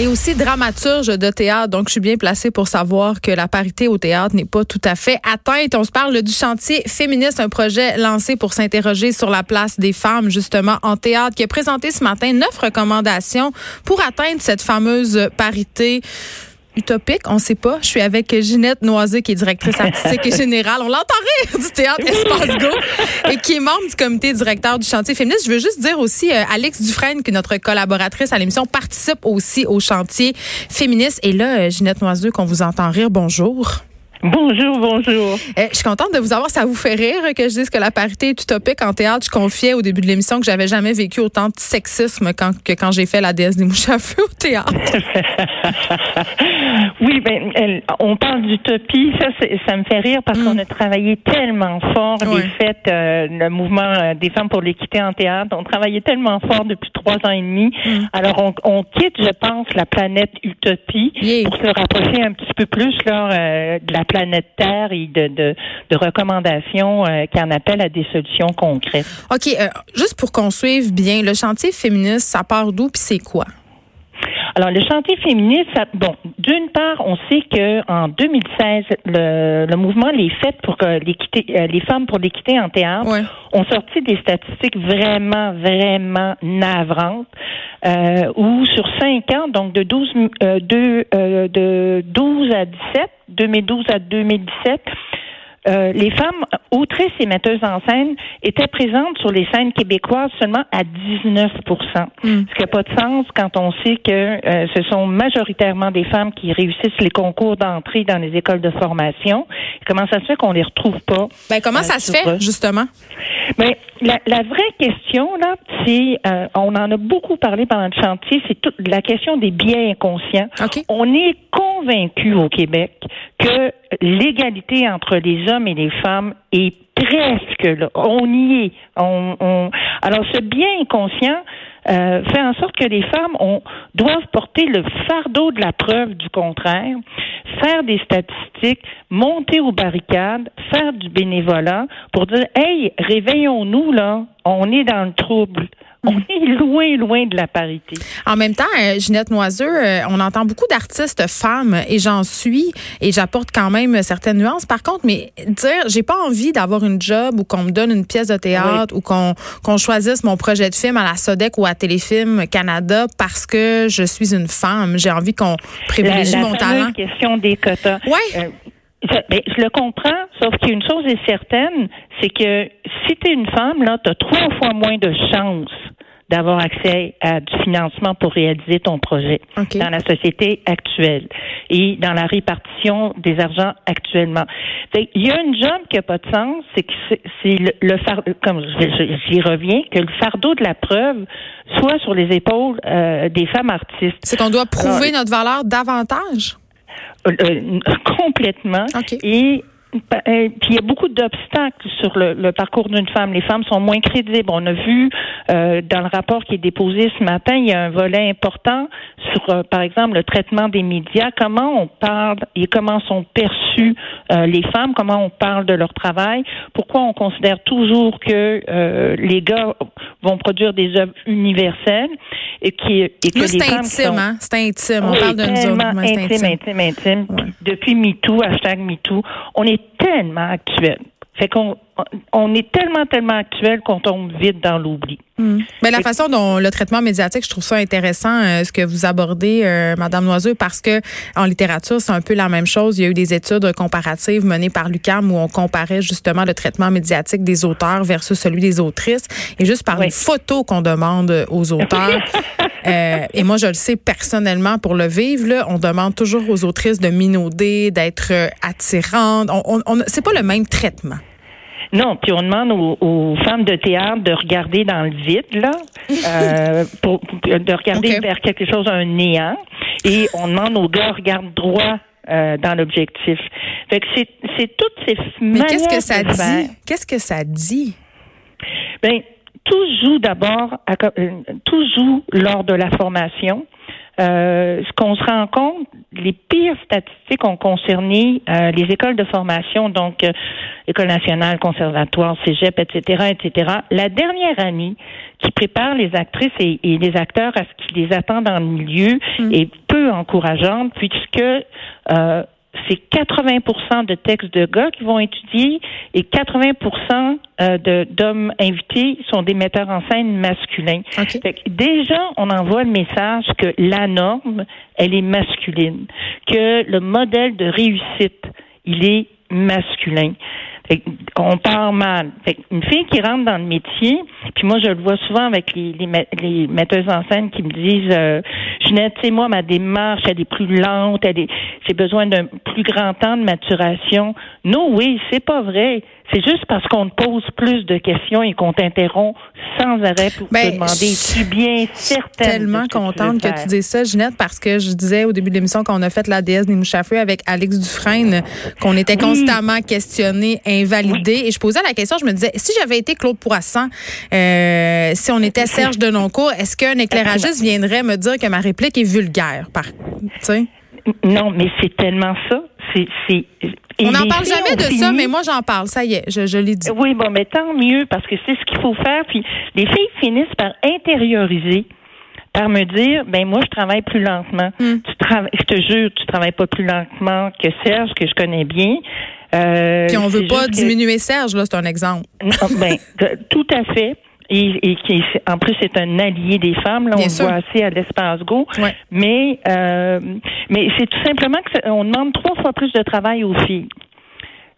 et aussi dramaturge de théâtre. Donc, je suis bien placée pour savoir que la parité au théâtre n'est pas tout à fait atteinte. On se parle du chantier féministe, un projet lancé pour s'interroger sur la place des femmes, justement, en théâtre, qui a présenté ce matin neuf recommandations pour atteindre cette fameuse parité utopique, on sait pas. Je suis avec Ginette Noisé, qui est directrice artistique et générale. On l'entend du théâtre Espace Go et qui est membre du comité directeur du chantier féministe. Je veux juste dire aussi, euh, Alex Dufresne, qui est notre collaboratrice à l'émission, participe aussi au chantier féministe. Et là, euh, Ginette Noiseux, qu'on vous entend rire, bonjour. Bonjour, bonjour. Eh, je suis contente de vous avoir. Ça vous fait rire que je dise que la parité est utopique en théâtre. Je confiais au début de l'émission que j'avais jamais vécu autant de sexisme quand, que quand j'ai fait la déesse des mouches à feu au théâtre. oui, ben, on parle d'utopie. Ça, ça me fait rire parce qu'on mm. a travaillé tellement fort les fêtes, euh, le mouvement euh, des femmes pour l'équité en théâtre. On travaillait tellement fort depuis trois ans et demi. Mm. Alors, on, on, quitte, je pense, la planète utopie pour se rapprocher un petit peu plus là, euh, de la planète Terre et de, de, de recommandations euh, qui en appellent à des solutions concrètes. OK, euh, juste pour qu'on suive bien, le chantier féministe, ça part d'où puis c'est quoi? Alors, le chantier féministe, ça, bon, d'une part, on sait que en 2016, le, le mouvement Les Fêtes pour l'équité, euh, les femmes pour l'équité en théâtre ont sorti des statistiques vraiment, vraiment navrantes, euh, où sur cinq ans, donc de 12, euh, euh, de 12 à 17, 2012 à 2017, euh, les femmes autrices et metteuses en scène étaient présentes sur les scènes québécoises seulement à 19% hmm. Ce qui n'a pas de sens quand on sait que euh, ce sont majoritairement des femmes qui réussissent les concours d'entrée dans les écoles de formation. Comment ça se fait qu'on les retrouve pas? Ben, comment ça se fait, justement? Mais la, la, vraie question, là, c'est, euh, on en a beaucoup parlé pendant le chantier, c'est toute la question des biens inconscients. On est convaincu au Québec que l'égalité entre les hommes et les femmes est presque là. On y est. On, on... Alors, ce bien inconscient, euh, fait en sorte que les femmes ont, doivent porter le fardeau de la preuve du contraire, faire des statistiques, monter aux barricades, faire du bénévolat pour dire Hey, réveillons-nous là, on est dans le trouble. On est loin, loin de la parité. En même temps, euh, Ginette Noiseux, euh, on entend beaucoup d'artistes femmes et j'en suis et j'apporte quand même certaines nuances. Par contre, mais dire, j'ai pas envie d'avoir une job ou qu'on me donne une pièce de théâtre ou qu'on qu'on choisisse mon projet de film à la Sodec ou à Téléfilm Canada parce que je suis une femme. J'ai envie qu'on privilégie la, mon talent. La question des quotas. Ouais. Euh, ben, je, le comprends, sauf qu'une chose est certaine, c'est que si tu es une femme, là, tu as trois fois moins de chances d'avoir accès à du financement pour réaliser ton projet dans la société actuelle et dans la répartition des argents actuellement. Il y a une job qui n'a pas de sens, c'est que c'est le, fardeau, comme j'y reviens, que le fardeau de la preuve soit sur les épaules euh, des femmes artistes. C'est qu'on doit prouver notre valeur davantage? Euh, euh, complètement. Et euh, puis il y a beaucoup d'obstacles sur le, parcours d'une femme. Les femmes sont moins crédibles. On a vu euh, dans le rapport qui est déposé ce matin, il y a un volet important sur, euh, par exemple, le traitement des médias. Comment on parle et comment sont perçues les femmes, comment on parle de leur travail? Pourquoi on considère toujours que les gars vont produire des œuvres universelles? Et qui et que femmes intime, hein? C'est intime. On parle d'une zone intime, intime, intime. Depuis MeToo, hashtag MeToo, on est tellement actuel. Fait qu'on on est tellement, tellement actuel qu'on tombe vite dans l'oubli. Hmm. Mais la façon dont le traitement médiatique, je trouve ça intéressant, euh, ce que vous abordez, euh, Madame Noiseux, parce que en littérature, c'est un peu la même chose. Il y a eu des études comparatives menées par l'UCAM où on comparait justement le traitement médiatique des auteurs versus celui des autrices. Et juste par une photo qu'on demande aux auteurs. Euh, et moi, je le sais personnellement pour le vivre, là, on demande toujours aux autrices de minauder, d'être attirantes. On, on, c'est pas le même traitement. Non, puis on demande aux, femmes de théâtre de regarder dans le vide, là, euh, pour, de regarder vers quelque chose, un néant. Et on demande aux gars, regarde droit euh, dans l'objectif. Fait que c'est, c'est toutes ces Mais qu'est-ce que ça dit? Qu'est-ce que ça dit? Ben, tout joue d'abord, euh, tout joue lors de la formation. Euh, ce qu'on se rend compte, les pires statistiques ont concerné euh, les écoles de formation, donc euh, École nationale, conservatoire, cégep, etc., etc. La dernière année qui prépare les actrices et, les acteurs à ce qui les attend dans le milieu mm. et peu encourageante puisque euh, c'est 80% de textes de gars qui vont étudier et 80% euh, d'hommes invités sont des metteurs en scène masculins. déjà, on envoie le message que la norme, elle est masculine, que le modèle de réussite, il est masculin on part mal. une fille qui rentre dans le métier, puis moi je le vois souvent avec les, les, metteuses en scène qui me disent euh, Jeanette, tu sais, moi, ma démarche, elle est plus lente, elle est j'ai besoin d'un plus grand temps de maturation. Non, oui, c'est pas vrai. C'est juste parce qu'on te pose plus de questions et qu'on t'interrompt sans arrêt pour te ben, demander tu bien certaine. tellement contente que, tu dises ça, Ginette, parce que je disais au début de l'émission qu'on a fait la déesse des mouches avec Alex Dufresne, qu'on était constamment questionné, invalidé. Et je posais la question, je me disais, si j'avais été Claude Poisson, euh, si on était Serge Denoncourt, est-ce qu'un éclairagiste viendrait me dire que ma réplique est vulgaire? Par, non, mais c'est tellement ça. C'est on n'en parle jamais de ça, mais moi j'en parle. Ça y est, je, je l'ai dit. Oui, bon, mais tant mieux parce que c'est ce qu'il faut faire. Puis les filles finissent par intérioriser par me dire ben moi je travaille plus lentement. Hmm. Tu travailles, je te jure, tu travailles pas plus lentement que Serge que je connais bien. Euh, Puis on veut pas diminuer Serge là, c'est un exemple. ben tout à fait et, qui en plus c'est un allié des femmes là on le voit assez à l'espace go. Mais euh, mais c'est tout simplement que on demande trois fois plus de travail aux filles.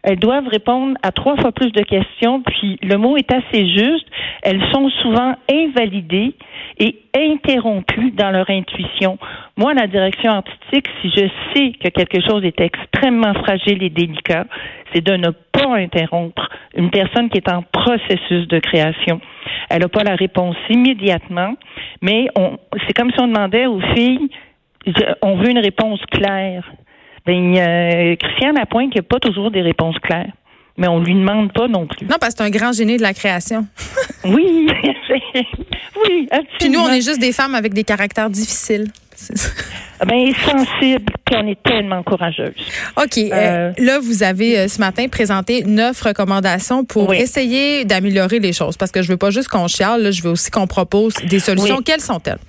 Elles doivent répondre à trois fois plus de questions, puis le mot est assez juste. Elles sont souvent invalidées et interrompues dans leur intuition. Moi, la direction artistique, si je sais que quelque chose est extrêmement fragile et délicat, c'est de ne pas interrompre une personne qui est en processus de création. Elle n'a pas la réponse immédiatement, mais c'est comme si on demandait aux filles, on veut une réponse claire. Ben, euh, Christian Lapointe, il n'y a pas toujours des réponses claires. Mais on lui demande pas non plus. Non, parce que c'est un grand génie de la création. oui, oui, absolument. Puis nous, on est juste des femmes avec des caractères difficiles. Ah ben, sensible, puis on est tellement courageuse. OK. Euh, euh, là, vous avez euh, ce matin présenté neuf recommandations pour essayer d'améliorer les choses. Parce que je veux pas juste qu'on chiale, je veux aussi qu'on propose des solutions. Quelles sont-elles?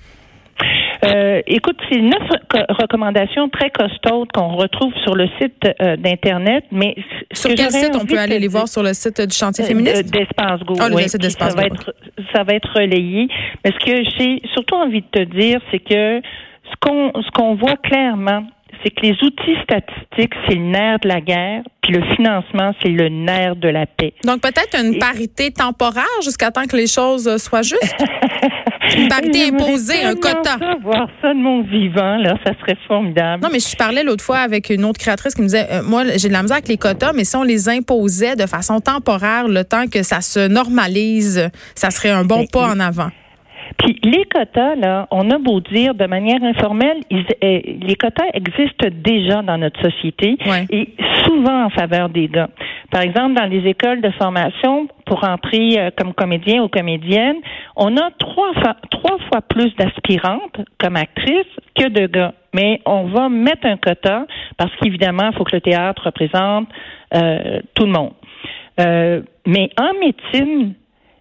Euh, écoute, c'est neuf recommandations très costaudes qu'on retrouve sur le site euh, d'Internet, mais... Sur quel site on peut aller les voir sur le site du chantier euh, féministe? D'Espace Go, ah, oui. ça, va être, ça va être relayé. Mais ce que j'ai surtout envie de te dire, c'est que ce qu'on ce qu'on voit clairement, c'est que les outils statistiques, c'est le nerf de la guerre, puis le financement, c'est le nerf de la paix. Donc peut-être une parité temporaire jusqu'à temps que les choses soient justes? une parité imposée, un quota. Voir ça de mon vivant, là, ça serait formidable. Non, mais je parlais l'autre fois avec une autre créatrice qui me disait, euh, moi, j'ai de la misère avec les quotas, mais si on les imposait de façon temporaire, le temps que ça se normalise, ça serait un bon pas en avant. Puis les quotas, là, on a beau dire de manière informelle, eh, les quotas existent déjà dans notre société et souvent en faveur des gars. Par exemple, dans les écoles de formation, pour entrer euh, comme comédien ou comédienne, on a trois fois, trois fois plus d'aspirantes comme actrices que de gars. Mais on va mettre un quota parce qu'évidemment, il faut que le théâtre représente euh, tout le monde. Euh, mais en médecine,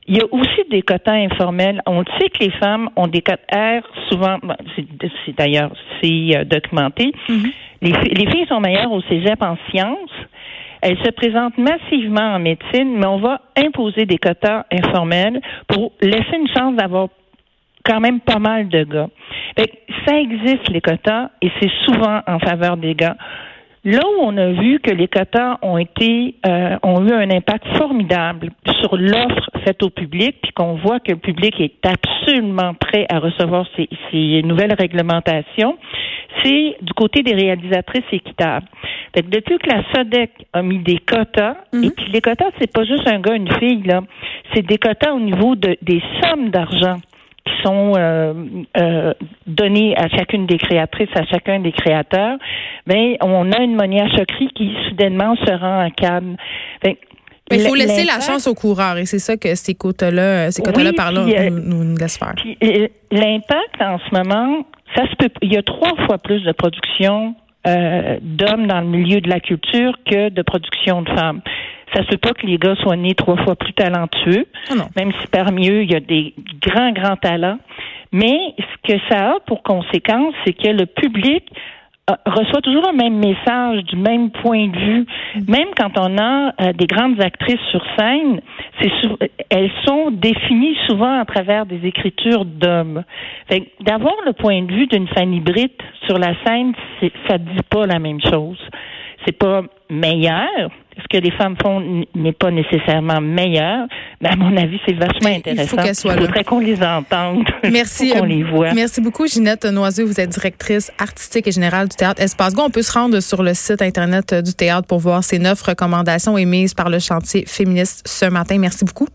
il y a aussi des quotas informels. On sait que les femmes ont des quotas souvent, c'est d'ailleurs c'est euh, documenté. Mm-hmm. les, les, filles sont meilleures au cégep en sciences. Elles se présentent massivement en médecine, mais on va imposer des quotas informels pour laisser une chance d'avoir quand même pas mal de gars. ça existe les quotas et c'est souvent en faveur des gars. Là où on a vu que les quotas ont été euh, ont eu un impact formidable sur l'offre faite au public, puis qu'on voit que le public est absolument prêt à recevoir ces, ces nouvelles réglementations, c'est du côté des réalisatrices équitables. Fait que depuis que la SODEC a mis des quotas, mhm. et puis les quotas, c'est pas juste un gars, une fille, là, c'est des quotas au niveau de, des sommes d'argent qui sont euh, euh, données à chacune des créatrices, à chacun des créateurs, ben on a une monnaie à choquerie qui soudainement se rend en calme. Ben, il faut laisser la chance aux coureurs et c'est ça que ces quotas-là, ces quotas-là par là euh, nous, nous, laissent faire. L'impact en ce moment, ça se peut. Il y a trois fois plus de production euh, d'hommes dans le milieu de la culture que de production de femmes. Ça se peut pas que les gars soient nés trois fois plus talentueux, ah même si parmi eux, il y a des grands, grands talents. Mais ce que ça a pour conséquence, c'est que le public euh, reçoit toujours le même message, du même point de vue. Même quand on a euh, des grandes actrices sur scène, c'est elles sont définies souvent à travers des écritures d'hommes. D'avoir le point de vue d'une Fanny Britt sur la scène, ça dit pas la même chose. C'est pas meilleur, ce que les femmes font n'est pas nécessairement meilleur, mais à mon avis, c'est vachement intéressant. Il faut faudrait qu'on les entende. Merci. qu'on les voit. Merci beaucoup, Ginette Noiseux. Vous êtes directrice artistique et générale du théâtre Espace Go. On peut se rendre sur le site Internet du théâtre pour voir ces neuf recommandations émises par le chantier féministe ce matin. Merci beaucoup.